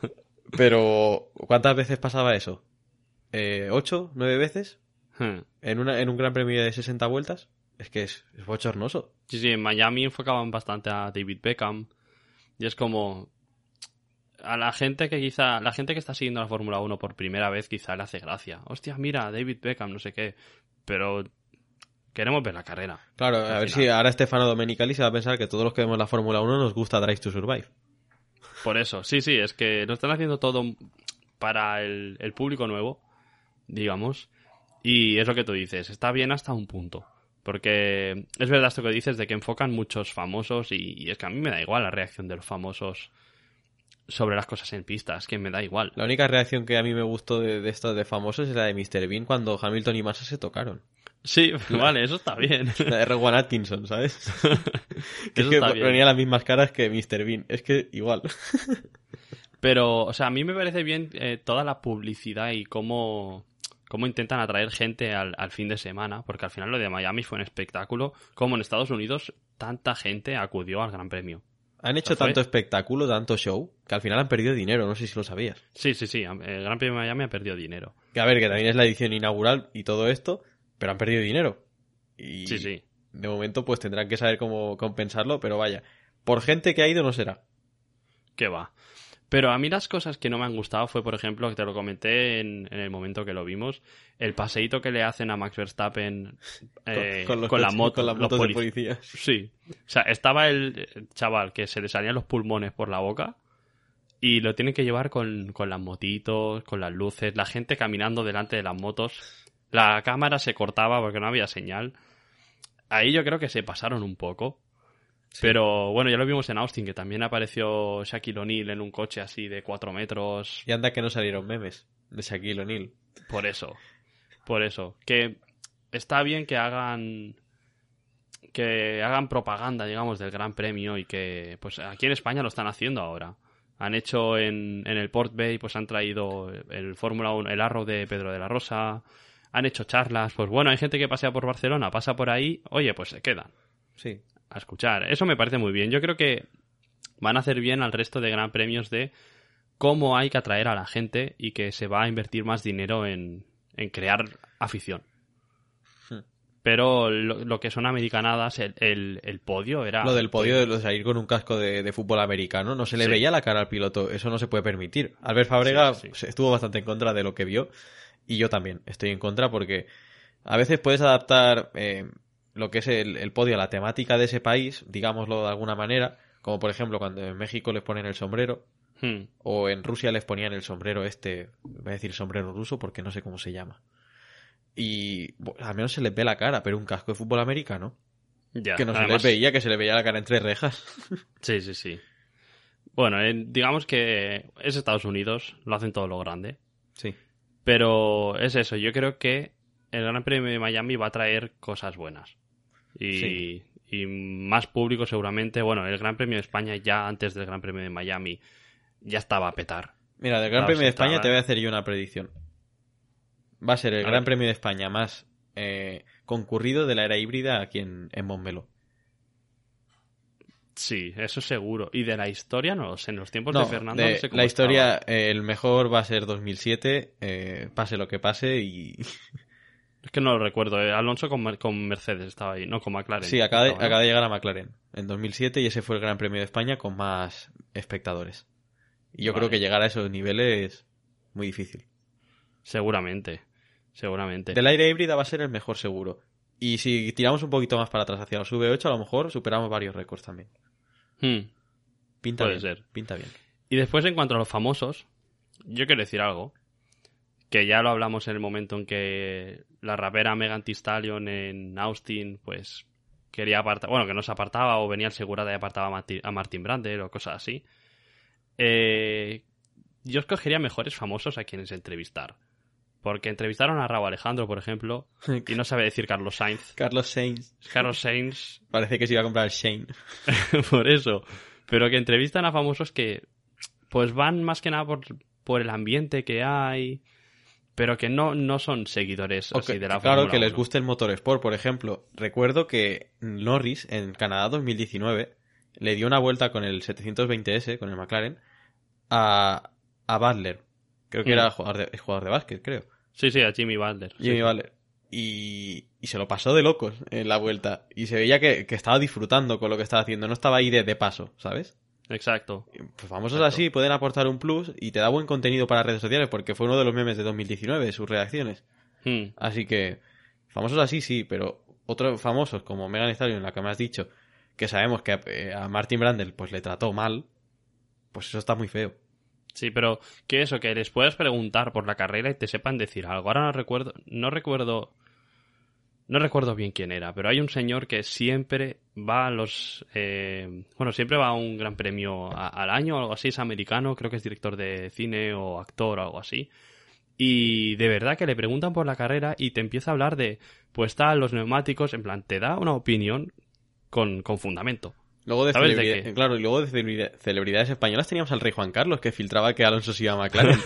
[SPEAKER 1] Pero, ¿cuántas veces pasaba eso? Eh, ¿Ocho? ¿Nueve veces?
[SPEAKER 7] Hmm.
[SPEAKER 1] ¿En, una, ¿En un Gran Premio de 60 vueltas? Es que es, es bochornoso.
[SPEAKER 7] Sí, sí, en Miami enfocaban bastante a David Beckham. Y es como. A la gente que quizá. La gente que está siguiendo la Fórmula 1 por primera vez, quizá le hace gracia. Hostia, mira, David Beckham, no sé qué. Pero. Queremos ver la carrera.
[SPEAKER 1] Claro, a ver
[SPEAKER 7] final.
[SPEAKER 1] si ahora Stefano Domenicali se va a pensar que todos los que vemos la Fórmula 1 nos gusta Drive to Survive.
[SPEAKER 7] Por eso, sí, sí, es que lo están haciendo todo para el, el público nuevo, digamos. Y es lo que tú dices, está bien hasta un punto. Porque es verdad esto que dices de que enfocan muchos famosos y, y es que a mí me da igual la reacción de los famosos sobre las cosas en pistas, que me da igual.
[SPEAKER 1] La única reacción que a mí me gustó de, de esto de famosos es la de Mr. Bean cuando Hamilton y Massa se tocaron.
[SPEAKER 7] Sí, vale, eso está bien.
[SPEAKER 1] La de Rowan Atkinson, ¿sabes? que es que ponía las mismas caras que Mr. Bean. Es que igual.
[SPEAKER 7] Pero, o sea, a mí me parece bien eh, toda la publicidad y cómo, cómo intentan atraer gente al, al fin de semana, porque al final lo de Miami fue un espectáculo, como en Estados Unidos tanta gente acudió al Gran Premio.
[SPEAKER 1] Han hecho tanto espectáculo, tanto show, que al final han perdido dinero. No sé si lo sabías.
[SPEAKER 7] Sí, sí, sí, el Gran Premio de Miami ha perdido dinero.
[SPEAKER 1] Que a ver, que también es la edición inaugural y todo esto, pero han perdido dinero. Y
[SPEAKER 7] Sí, sí.
[SPEAKER 1] de momento pues tendrán que saber cómo compensarlo, pero vaya, por gente que ha ido no será.
[SPEAKER 7] que va. Pero a mí las cosas que no me han gustado fue, por ejemplo, que te lo comenté en, en el momento que lo vimos, el paseíto que le hacen a Max Verstappen eh, con,
[SPEAKER 1] los
[SPEAKER 7] la moto,
[SPEAKER 1] con las
[SPEAKER 7] los
[SPEAKER 1] motos de
[SPEAKER 7] polic-
[SPEAKER 1] policía.
[SPEAKER 7] Sí. O sea, estaba el el chaval que se le salían los pulmones por la boca y lo tienen que llevar con, con las motitos, con las luces, la gente caminando delante de las motos. La cámara se cortaba porque no había señal. Ahí yo creo que se pasaron un poco. Pero bueno, ya lo vimos en Austin, que también apareció Shaquille O'Neal en un coche así de 4 metros.
[SPEAKER 1] Y anda que no salieron memes de Shaquille O'Neal.
[SPEAKER 7] Por eso. Por eso. Que está bien que hagan. Que hagan propaganda, digamos, del Gran Premio y que, pues aquí en España lo están haciendo ahora. Han hecho en, en el Port Bay, pues han traído el Fórmula 1, el arro de Pedro de la Rosa. Han hecho charlas. Pues bueno, hay gente que pasea por Barcelona, pasa por ahí. Oye, pues se quedan
[SPEAKER 1] Sí.
[SPEAKER 7] A escuchar. Eso me parece muy bien. Yo creo que van a hacer bien al resto de gran premios de cómo hay que atraer a la gente y que se va a invertir más dinero en, en crear afición.
[SPEAKER 1] Hmm.
[SPEAKER 7] Pero lo, lo que son americanadas, el, el, el podio era...
[SPEAKER 1] Lo del podio de salir con un casco de, de fútbol americano, no se le
[SPEAKER 7] Sí.
[SPEAKER 1] veía la cara al piloto, eso no se puede permitir. Albert Fabrega
[SPEAKER 7] Sí, sí.
[SPEAKER 1] se- estuvo bastante en contra de lo que vio Y yo también estoy en contra porque a veces puedes adaptar eh, lo que es el, el podio la temática de ese país, digámoslo de alguna manera, como por ejemplo cuando en México les ponen el sombrero,
[SPEAKER 7] Hmm.
[SPEAKER 1] o en Rusia les ponían el sombrero este, voy a decir sombrero ruso porque no sé cómo se llama. Y al menos se les ve la cara, pero un casco de fútbol americano,
[SPEAKER 7] Ya,
[SPEAKER 1] que no se les veía, que se les veía la cara entre rejas.
[SPEAKER 7] Sí, sí, sí. Bueno, eh, digamos que es Estados Unidos, lo hacen todo lo grande.
[SPEAKER 1] Sí.
[SPEAKER 7] Pero es eso, yo creo que el Gran Premio de Miami va a traer cosas buenas. Y,
[SPEAKER 1] Sí.
[SPEAKER 7] y más público seguramente. Bueno, el Gran Premio de España ya antes del Gran Premio de Miami ya estaba a petar.
[SPEAKER 1] Mira, del Gran
[SPEAKER 7] Claro,
[SPEAKER 1] Premio de España
[SPEAKER 7] estaba-
[SPEAKER 1] te voy a hacer yo una predicción. Va a ser el
[SPEAKER 7] A
[SPEAKER 1] Gran
[SPEAKER 7] ver.
[SPEAKER 1] Premio de España más eh, concurrido de la era híbrida aquí en, en Montmeló.
[SPEAKER 7] Sí, eso seguro. Y de la historia no sé. En los tiempos
[SPEAKER 1] No,
[SPEAKER 7] de Fernando
[SPEAKER 1] de
[SPEAKER 7] no sé cómo
[SPEAKER 1] la historia,
[SPEAKER 7] estaba.
[SPEAKER 1] eh, el mejor va a ser 2007, eh, pase lo que pase y...
[SPEAKER 7] Es que no lo recuerdo. eh. Alonso con, Mer- con Mercedes estaba ahí, no con McLaren.
[SPEAKER 1] Sí, acaba de,
[SPEAKER 7] Estaba, ¿no?
[SPEAKER 1] acaba de llegar a McLaren en 2007 y ese fue el Gran Premio de España con más espectadores. Y yo
[SPEAKER 7] Vale.
[SPEAKER 1] creo que llegar a esos niveles es muy difícil.
[SPEAKER 7] Seguramente. Seguramente.
[SPEAKER 1] Del aire híbrida va a ser el mejor seguro. Y si tiramos un poquito más para atrás hacia los V8, a lo mejor superamos varios récords también.
[SPEAKER 7] Hmm.
[SPEAKER 1] Pinta
[SPEAKER 7] Puede
[SPEAKER 1] bien.
[SPEAKER 7] ser.
[SPEAKER 1] Pinta bien.
[SPEAKER 7] Y después, en cuanto a los famosos, yo quiero decir algo. Que ya lo hablamos en el momento en que la rapera Megan Thee Stallion en Austin, pues quería apartar. Bueno, que no se apartaba o venía el segurata y apartaba a Martin, Brandel o cosas así. Eh, yo escogería mejores famosos a quienes entrevistar. Porque entrevistaron a Raúl Alejandro, por ejemplo, y no sabe decir Carlos Sainz.
[SPEAKER 1] Carlos Sainz.
[SPEAKER 7] Carlos Sainz
[SPEAKER 1] Parece que se iba a comprar Shane.
[SPEAKER 7] por eso. Pero que entrevistan a famosos que pues van más que nada por, por el ambiente que hay, pero que no, no son seguidores así de la
[SPEAKER 1] claro, que les
[SPEAKER 7] 1.
[SPEAKER 1] guste el motorsport, por ejemplo. Recuerdo que Norris en Canadá 2019 le dio una vuelta con el 720S, con el McLaren, a, a Butler. Creo que
[SPEAKER 7] Mm.
[SPEAKER 1] era jugador de, jugador de básquet, creo.
[SPEAKER 7] Sí, sí, a Jimmy Butler.
[SPEAKER 1] Jimmy
[SPEAKER 7] sí.
[SPEAKER 1] Butler. Y, y se lo pasó de locos en la vuelta. Y se veía que, que estaba disfrutando con lo que estaba haciendo. No estaba ahí de, de paso, ¿sabes?
[SPEAKER 7] Exacto.
[SPEAKER 1] Pues famosos
[SPEAKER 7] Exacto.
[SPEAKER 1] así pueden aportar un plus y te da buen contenido para redes sociales porque fue uno de los memes de 2019, sus reacciones.
[SPEAKER 7] Hmm.
[SPEAKER 1] Así que, famosos así sí, pero otros famosos como Megan Stallion, la que me has dicho, que sabemos que eh, a Martin Brandel pues le trató mal, pues eso está muy feo.
[SPEAKER 7] Sí, pero que eso, que les puedas preguntar por la carrera y te sepan decir algo. Ahora no recuerdo, no recuerdo, no recuerdo bien quién era, pero hay un señor que siempre va a los, eh, bueno, siempre va a un gran premio al año o algo así, es americano, creo que es director de cine o actor o algo así. Y de verdad que le preguntan por la carrera y te empieza a hablar de, pues tal, los neumáticos, en plan, te da una opinión con, con fundamento.
[SPEAKER 1] Luego de, claro, y luego de celebridad- celebridades españolas teníamos al rey Juan Carlos que filtraba que Alonso se iba a McLaren.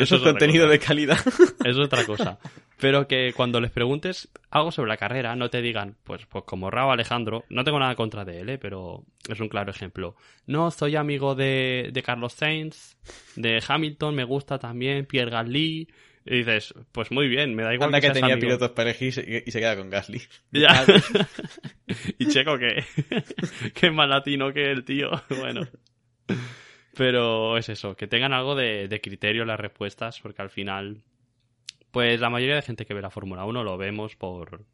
[SPEAKER 1] Eso es contenido
[SPEAKER 7] cosa.
[SPEAKER 1] de calidad.
[SPEAKER 7] es otra cosa. Pero que cuando les preguntes algo sobre la carrera, no te digan, pues, pues como Raúl Alejandro, no tengo nada contra de él, ¿eh? pero es un claro ejemplo. No, soy amigo de, de Carlos Sainz, de Hamilton, me gusta también, Pierre Gasly. Y dices, pues muy bien, me da igual
[SPEAKER 1] Anda
[SPEAKER 7] que,
[SPEAKER 1] que tenía
[SPEAKER 7] amigo.
[SPEAKER 1] pilotos elegir y se, y se queda con Gasly.
[SPEAKER 7] Ya. y Checo que, que es más latino que el tío. Bueno. Pero es eso, que tengan algo de, de criterio las respuestas, porque al final, pues la mayoría de gente que ve la Fórmula 1 lo vemos por,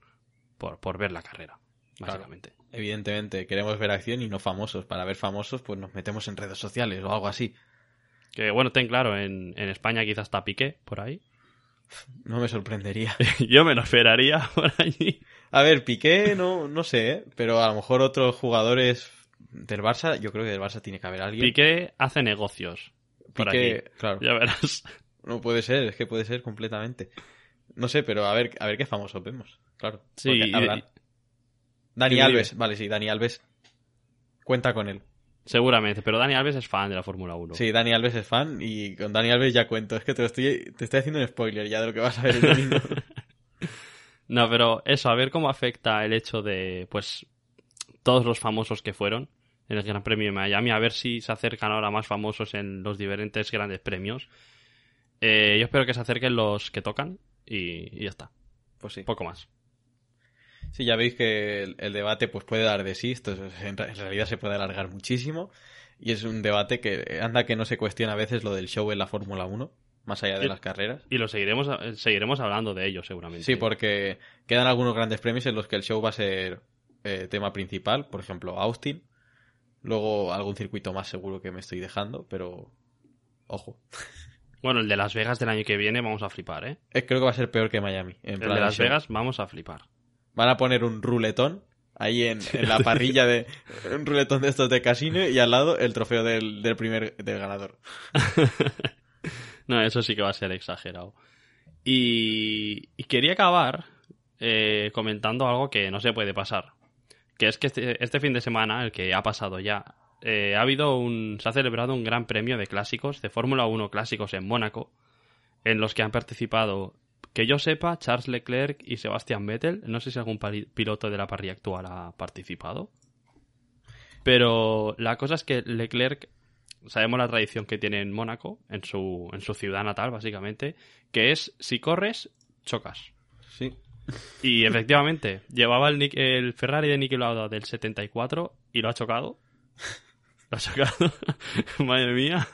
[SPEAKER 7] por, por ver la carrera, básicamente.
[SPEAKER 1] Evidentemente, queremos ver acción y no famosos. Para ver famosos, pues nos metemos en redes sociales o algo así.
[SPEAKER 7] Que bueno, ten claro, en, en España quizás está Piqué por ahí.
[SPEAKER 1] No me sorprendería.
[SPEAKER 7] Yo me lo esperaría por allí.
[SPEAKER 1] A ver, Piqué, no, no sé, ¿eh? pero a lo mejor otros jugadores del Barça, yo creo que del Barça tiene que haber alguien.
[SPEAKER 7] Piqué hace negocios por
[SPEAKER 1] Piqué,
[SPEAKER 7] aquí.
[SPEAKER 1] claro.
[SPEAKER 7] Ya verás.
[SPEAKER 1] No puede ser, es que puede ser completamente. No sé, pero a ver, a ver qué famosos vemos, claro.
[SPEAKER 7] Sí.
[SPEAKER 1] Dani Alves, vale, sí, Dani Alves. Cuenta con él.
[SPEAKER 7] Seguramente, pero Dani Alves es fan de la Fórmula 1.
[SPEAKER 1] Sí, Dani Alves es fan y con Dani Alves ya cuento. Es que te lo estoy, te estoy haciendo un spoiler ya de lo que vas a ver el domingo.
[SPEAKER 7] No, pero eso, a ver cómo afecta el hecho de, pues, todos los famosos que fueron en el Gran Premio de Miami, a ver si se acercan ahora más famosos en los diferentes grandes premios. Eh, yo espero que se acerquen los que tocan y, y ya está,
[SPEAKER 1] Pues sí.
[SPEAKER 7] poco más.
[SPEAKER 1] Sí, ya veis que el, el debate pues puede dar de sí, esto es- en, realidad se puede alargar muchísimo y es un debate que anda que no se cuestiona a veces lo del show en la Fórmula 1, más allá de
[SPEAKER 7] Y-
[SPEAKER 1] las carreras.
[SPEAKER 7] Y lo seguiremos, eh, seguiremos hablando de ello seguramente.
[SPEAKER 1] Sí, porque quedan algunos grandes premios en los que el show va a ser eh, tema principal, por ejemplo, Austin. Luego algún circuito más seguro que me estoy dejando, pero ojo.
[SPEAKER 7] Bueno, el de Las Vegas del año que viene vamos a flipar, ¿eh?
[SPEAKER 1] Eh, Creo que va a ser peor que Miami. En
[SPEAKER 7] El
[SPEAKER 1] plan
[SPEAKER 7] de Las
[SPEAKER 1] show.
[SPEAKER 7] Vegas vamos a flipar.
[SPEAKER 1] Van a poner un ruletón ahí en, en la parrilla de un ruletón de estos de casino y al lado el trofeo del, del primer del ganador.
[SPEAKER 7] No, eso sí que va a ser exagerado. Y, y quería acabar eh, comentando algo que no se puede pasar. Que es que este, este fin de semana, el que ha pasado ya, eh, ha habido un. se ha celebrado un gran premio de clásicos, de Fórmula 1 clásicos en Mónaco, en los que han participado, que yo sepa, Charles Leclerc y Sebastian Vettel. No sé si algún piloto de la parrilla actual ha participado. Pero la cosa es que Leclerc sabemos la tradición que tiene en Mónaco, en su, en su ciudad natal, básicamente, que es si corres, chocas.
[SPEAKER 1] Sí.
[SPEAKER 7] Y efectivamente, llevaba el Ferrari de Niki Lauda del 74 y lo ha chocado. Lo ha chocado. Madre mía.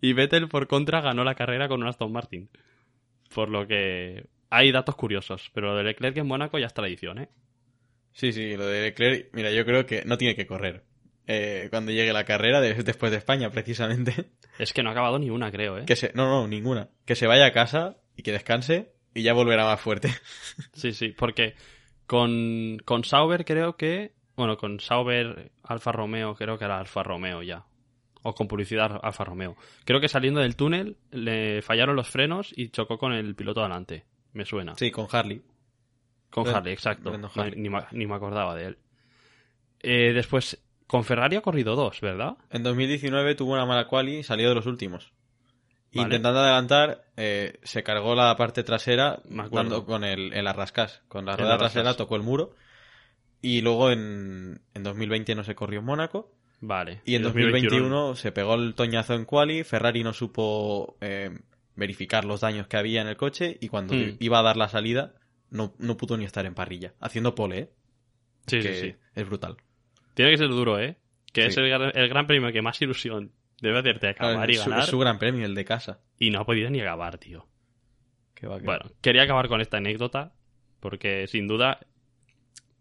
[SPEAKER 7] Y Vettel, por contra, ganó la carrera con un Aston Martin. Por lo que hay datos curiosos. Pero lo de Leclerc en Mónaco ya es tradición, ¿eh?
[SPEAKER 1] Sí, sí, lo de Leclerc, mira, yo creo que no tiene que correr. Eh, cuando llegue la carrera, de- después de España, precisamente.
[SPEAKER 7] Es que no ha acabado ni una, creo, ¿eh?
[SPEAKER 1] Que se, no, no, ninguna. Que se vaya a casa y que descanse y ya volverá más fuerte.
[SPEAKER 7] Sí, sí, porque con, con Sauber creo que. Bueno, con Sauber Alfa Romeo creo que era Alfa Romeo ya. O con publicidad Alfa Romeo. Creo que saliendo del túnel le fallaron los frenos y chocó con el piloto delante. Me suena.
[SPEAKER 1] Sí, con Harley.
[SPEAKER 7] con Harley, exacto. No, ni, me, ni me acordaba de él. Eh, después, con Ferrari ha corrido dos, ¿verdad?
[SPEAKER 1] En 2019 tuvo una mala quali y salió de los últimos.
[SPEAKER 7] Vale.
[SPEAKER 1] Intentando adelantar, eh, se cargó la parte trasera dando con el, el arrascás. Con la rueda trasera tocó el muro. Y luego en, en 2020 no se corrió en Mónaco.
[SPEAKER 7] Vale.
[SPEAKER 1] Y en
[SPEAKER 7] 2021
[SPEAKER 1] 2021 se pegó el toñazo en quali. Ferrari no supo eh, verificar los daños que había en el coche. Y cuando
[SPEAKER 7] Hmm.
[SPEAKER 1] iba a dar la salida, no, no pudo ni estar en parrilla. Haciendo pole, ¿eh?
[SPEAKER 7] Sí,
[SPEAKER 1] que
[SPEAKER 7] sí, sí.
[SPEAKER 1] Es brutal.
[SPEAKER 7] Tiene que ser duro, ¿eh? Que
[SPEAKER 1] Sí.
[SPEAKER 7] es el, gran- el gran premio que más ilusión debe hacerte acabar y
[SPEAKER 1] es, su,
[SPEAKER 7] ganar.
[SPEAKER 1] es su gran premio, el de casa.
[SPEAKER 7] Y no ha podido ni acabar, tío.
[SPEAKER 1] Va, va.
[SPEAKER 7] Bueno, quería acabar con esta anécdota porque sin duda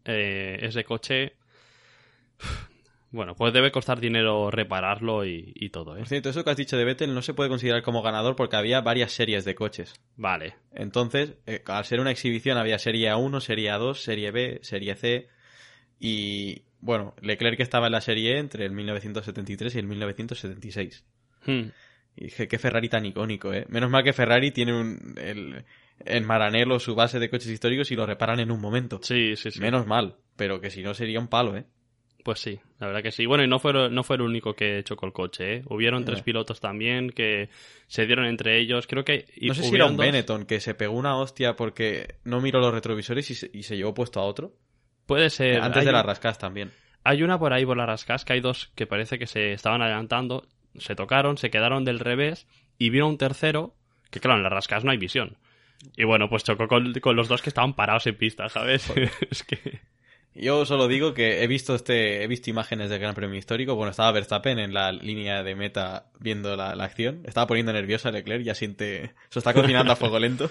[SPEAKER 7] eh, ese coche, bueno, pues debe costar dinero repararlo y, y todo, ¿eh?
[SPEAKER 1] Por cierto, eso que has dicho de Vettel no se puede considerar como ganador porque había varias series de coches.
[SPEAKER 7] Vale,
[SPEAKER 1] Entonces, eh, al ser una exhibición, había serie A1, serie A2, serie B, serie C. Y bueno, Leclerc estaba en la serie E entre el 1973 y el 1976.
[SPEAKER 7] Hmm.
[SPEAKER 1] Y dije, qué Ferrari tan icónico, ¿eh? Menos mal que Ferrari tiene un, el, en Maranello su base de coches históricos y lo reparan en un momento.
[SPEAKER 7] sí, sí, sí.
[SPEAKER 1] Menos mal, pero que si no sería un palo, ¿eh?
[SPEAKER 7] Pues sí, la verdad que sí. Bueno, y no fue, no fue el único que chocó el coche, ¿eh? Hubieron tres pilotos también que se dieron entre ellos. Creo que. y
[SPEAKER 1] No sé si era un
[SPEAKER 7] dos-
[SPEAKER 1] Benetton que se pegó una hostia porque no miró los retrovisores y se, y se llevó puesto a otro.
[SPEAKER 7] Puede ser.
[SPEAKER 1] Antes
[SPEAKER 7] hay
[SPEAKER 1] de la
[SPEAKER 7] un-
[SPEAKER 1] rascas también.
[SPEAKER 7] Hay una por ahí por la rascas que hay dos que parece que se estaban adelantando, se tocaron, se quedaron del revés y vino un tercero que claro, en la rascas no hay visión. Y bueno, pues chocó con, con los dos que estaban parados en pista, ¿sabes? es que...
[SPEAKER 1] Yo solo digo que he visto este, he visto imágenes del Gran Premio Histórico. Bueno, estaba Verstappen en la línea de meta viendo la, la acción. Estaba poniendo nerviosa Leclerc, ya siente. Se está cocinando a fuego lento.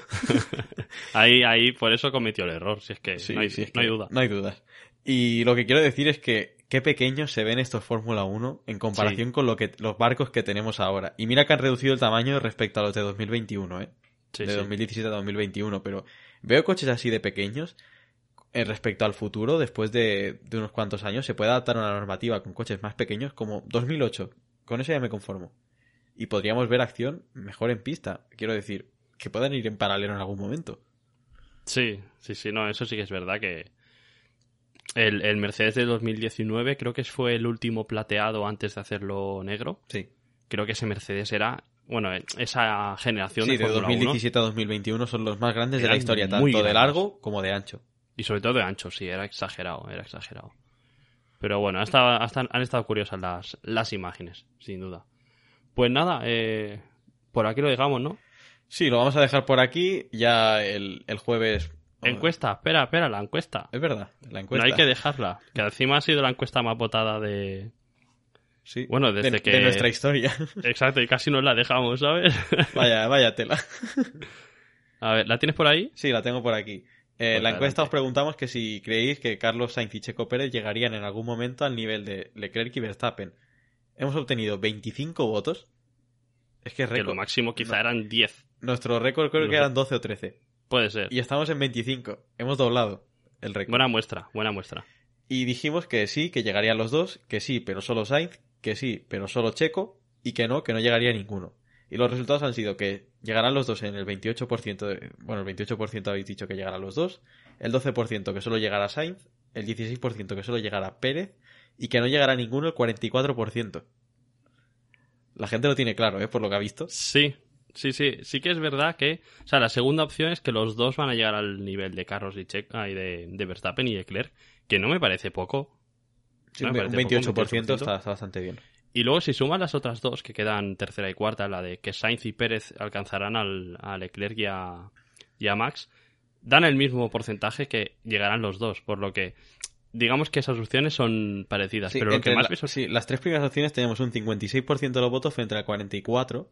[SPEAKER 7] Ahí, ahí, por eso cometió el error, si es que
[SPEAKER 1] Sí,
[SPEAKER 7] no, hay,
[SPEAKER 1] es
[SPEAKER 7] no hay duda.
[SPEAKER 1] No hay dudas. Y lo que quiero decir es que qué pequeños se ven estos Fórmula 1 en comparación con lo que los barcos que tenemos ahora. Y mira que han reducido el tamaño respecto a los de 2021, ¿eh?
[SPEAKER 7] Sí,
[SPEAKER 1] de
[SPEAKER 7] sí.
[SPEAKER 1] 2017 a 2021, pero veo coches así de pequeños respecto al futuro, después de, de unos cuantos años, se puede adaptar una normativa con coches más pequeños como 2008. Con eso ya me conformo. Y podríamos ver acción mejor en pista. Quiero decir, que puedan ir en paralelo en algún momento.
[SPEAKER 7] Sí, sí, sí, no, eso sí que es verdad que el, el Mercedes de 2019 creo que fue el último plateado antes de hacerlo negro.
[SPEAKER 1] Sí.
[SPEAKER 7] Creo que ese Mercedes era, bueno, esa generación
[SPEAKER 1] Sí,
[SPEAKER 7] de
[SPEAKER 1] de
[SPEAKER 7] Fórmula 1
[SPEAKER 1] 2017 a 2021 son los más grandes de la historia, tanto de largo como de ancho.
[SPEAKER 7] Y sobre todo de ancho, sí, era exagerado, era exagerado. Pero bueno, hasta, hasta han estado curiosas las, las imágenes, sin duda. Pues nada, eh, por aquí lo dejamos, ¿no?
[SPEAKER 1] Sí, lo vamos a dejar por aquí. Ya el, el jueves.
[SPEAKER 7] Encuesta, espera, espera, la encuesta.
[SPEAKER 1] Es verdad, la
[SPEAKER 7] No
[SPEAKER 1] encuesta.
[SPEAKER 7] hay que dejarla, que encima ha sido la encuesta más votada de,
[SPEAKER 1] Sí.
[SPEAKER 7] Bueno, desde
[SPEAKER 1] de,
[SPEAKER 7] que-
[SPEAKER 1] de nuestra historia.
[SPEAKER 7] Exacto, y casi nos la dejamos, ¿sabes?
[SPEAKER 1] vaya, vaya tela.
[SPEAKER 7] A ver, ¿la tienes por ahí?
[SPEAKER 1] Sí, la tengo por aquí. Eh,
[SPEAKER 7] Pues
[SPEAKER 1] la encuesta os preguntamos que si creéis que Carlos Sainz y Checo Pérez llegarían en algún momento al nivel de Leclerc y Verstappen. Hemos obtenido 25 votos. Es que es
[SPEAKER 7] Que lo máximo quizá
[SPEAKER 1] No.
[SPEAKER 7] eran 10.
[SPEAKER 1] Nuestro récord creo
[SPEAKER 7] No
[SPEAKER 1] que eran 12 o 13.
[SPEAKER 7] Puede ser.
[SPEAKER 1] Y estamos en 25. Hemos doblado el récord.
[SPEAKER 7] Buena muestra, buena muestra.
[SPEAKER 1] Y dijimos que sí, que llegarían los dos, que sí, pero solo Sainz, que sí, pero solo Checo, y que no, que no llegaría ninguno. Y los resultados han sido que llegarán los dos en el 28%, de- bueno, el 28% habéis dicho que llegarán los dos, el 12% que solo llegará Sainz, el 16% que solo llegará Pérez, y que no llegará ninguno el 44%. La gente lo tiene claro, ¿eh? Por lo que ha visto.
[SPEAKER 7] Sí, sí, sí. Sí que es verdad que. O sea, la segunda opción es que los dos van a llegar al nivel de Carlos y Checo, y de, de Verstappen y Leclerc, que no me parece poco.
[SPEAKER 1] Sí,
[SPEAKER 7] No
[SPEAKER 1] un
[SPEAKER 7] me parece poco,
[SPEAKER 1] 28%,
[SPEAKER 7] 28%.
[SPEAKER 1] Está, está bastante bien.
[SPEAKER 7] Y luego, si sumas las otras dos que quedan tercera y cuarta, la de que Sainz y Pérez alcanzarán al, a Leclerc y a, y a Max, dan el mismo porcentaje que llegarán los dos, por lo que digamos que esas opciones son parecidas.
[SPEAKER 1] Sí,
[SPEAKER 7] pero lo que más
[SPEAKER 1] la-
[SPEAKER 7] me sor-
[SPEAKER 1] sí, las tres primeras opciones tenemos un 56% de los votos frente al 44%.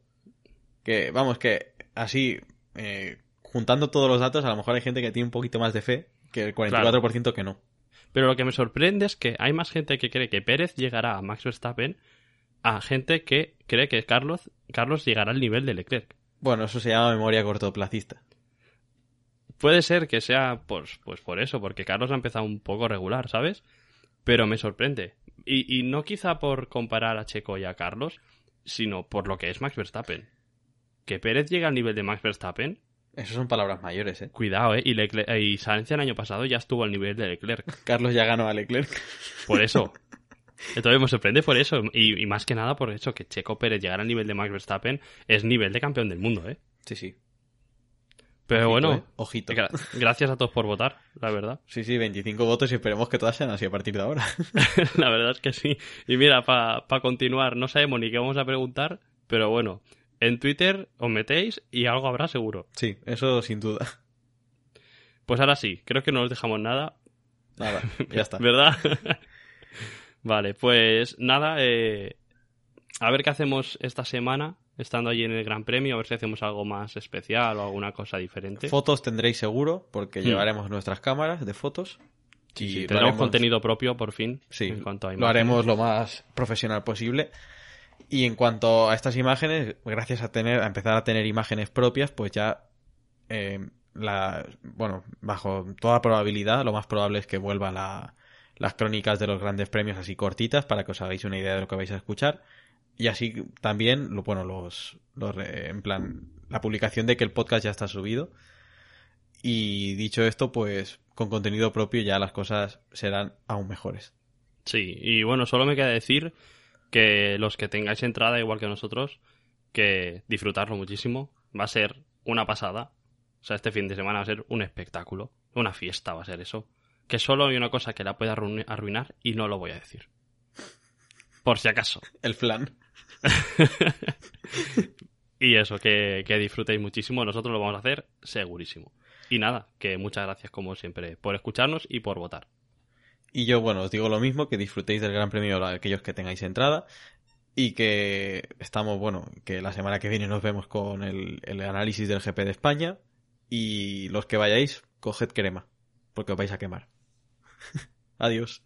[SPEAKER 1] Que, vamos, que así, eh, juntando todos los datos, a lo mejor hay gente que tiene un poquito más de fe que el 44% que no.
[SPEAKER 7] Pero lo que me sorprende es que hay más gente que cree que Pérez llegará a Max Verstappen a gente que cree que Carlos, Carlos llegará al nivel de Leclerc.
[SPEAKER 1] Bueno, eso se llama memoria cortoplacista.
[SPEAKER 7] Puede ser que sea pues, pues por eso, porque Carlos ha empezado un poco regular, ¿sabes? Pero me sorprende. Y, y no quizá por comparar a Checo y a Carlos, sino por lo que es Max Verstappen. Que Pérez llega al nivel de Max Verstappen,
[SPEAKER 1] Eso son palabras mayores, ¿eh?
[SPEAKER 7] cuidado, ¿eh? Y, Leclerc- y Sainz el año pasado ya estuvo al nivel de Leclerc.
[SPEAKER 1] Carlos ya ganó a Leclerc.
[SPEAKER 7] Por eso. Entonces me sorprende por eso. Y, y más que nada por eso, que Checo Pérez llegar al nivel de Max Verstappen es nivel de campeón del mundo, ¿eh?
[SPEAKER 1] Sí, sí.
[SPEAKER 7] Pero
[SPEAKER 1] Ojito,
[SPEAKER 7] bueno,
[SPEAKER 1] ¿eh? Ojito.
[SPEAKER 7] gra- gracias a todos por votar, la verdad.
[SPEAKER 1] Sí, sí, 25 votos y esperemos que todas sean así a partir de ahora.
[SPEAKER 7] la verdad es que sí. Y mira, para continuar, no sabemos ni qué vamos a preguntar, pero bueno, en Twitter os metéis y algo habrá seguro.
[SPEAKER 1] Sí, eso sin duda.
[SPEAKER 7] Pues ahora sí, creo que no os dejamos nada,
[SPEAKER 1] Nada, ya está.
[SPEAKER 7] ¿verdad? vale, pues nada, eh, a ver qué hacemos esta semana, estando allí en el Gran Premio, a ver si hacemos algo más especial o alguna cosa diferente.
[SPEAKER 1] Fotos tendréis seguro, porque
[SPEAKER 7] Hmm.
[SPEAKER 1] llevaremos nuestras cámaras de fotos.
[SPEAKER 7] Sí,
[SPEAKER 1] y
[SPEAKER 7] sí, tendremos
[SPEAKER 1] haremos-
[SPEAKER 7] contenido propio por fin.
[SPEAKER 1] Sí,
[SPEAKER 7] en cuanto a
[SPEAKER 1] lo haremos lo más profesional posible. Y en cuanto a estas imágenes, gracias a tener, a empezar a tener imágenes propias, pues ya eh, la, bueno, bajo toda probabilidad, lo más probable es que vuelvan la- las crónicas de los grandes premios así cortitas para que os hagáis una idea de lo que vais a escuchar. Y así también, lo, bueno, los, los, eh, en plan, la publicación de que el podcast ya está subido. Y dicho esto, pues con contenido propio ya las cosas serán aún mejores.
[SPEAKER 7] Sí, y bueno, solo me queda decir que los que tengáis entrada igual que nosotros, que disfrutarlo muchísimo. Va a ser una pasada. O sea, este fin de semana va a ser un espectáculo. Una fiesta va a ser eso. Que solo hay una cosa que la puede arruin- arruinar y no lo voy a decir. Por si acaso.
[SPEAKER 1] El flan.
[SPEAKER 7] Y eso, que, que disfrutéis muchísimo. Nosotros lo vamos a hacer segurísimo. Y nada, que muchas gracias como siempre por escucharnos y por votar.
[SPEAKER 1] Y yo, bueno, os digo lo mismo, que disfrutéis del Gran Premio a aquellos que tengáis entrada y que estamos, bueno, que la semana que viene nos vemos con el, el análisis del GP de España y los que vayáis, coged crema, porque os vais a quemar. Adiós.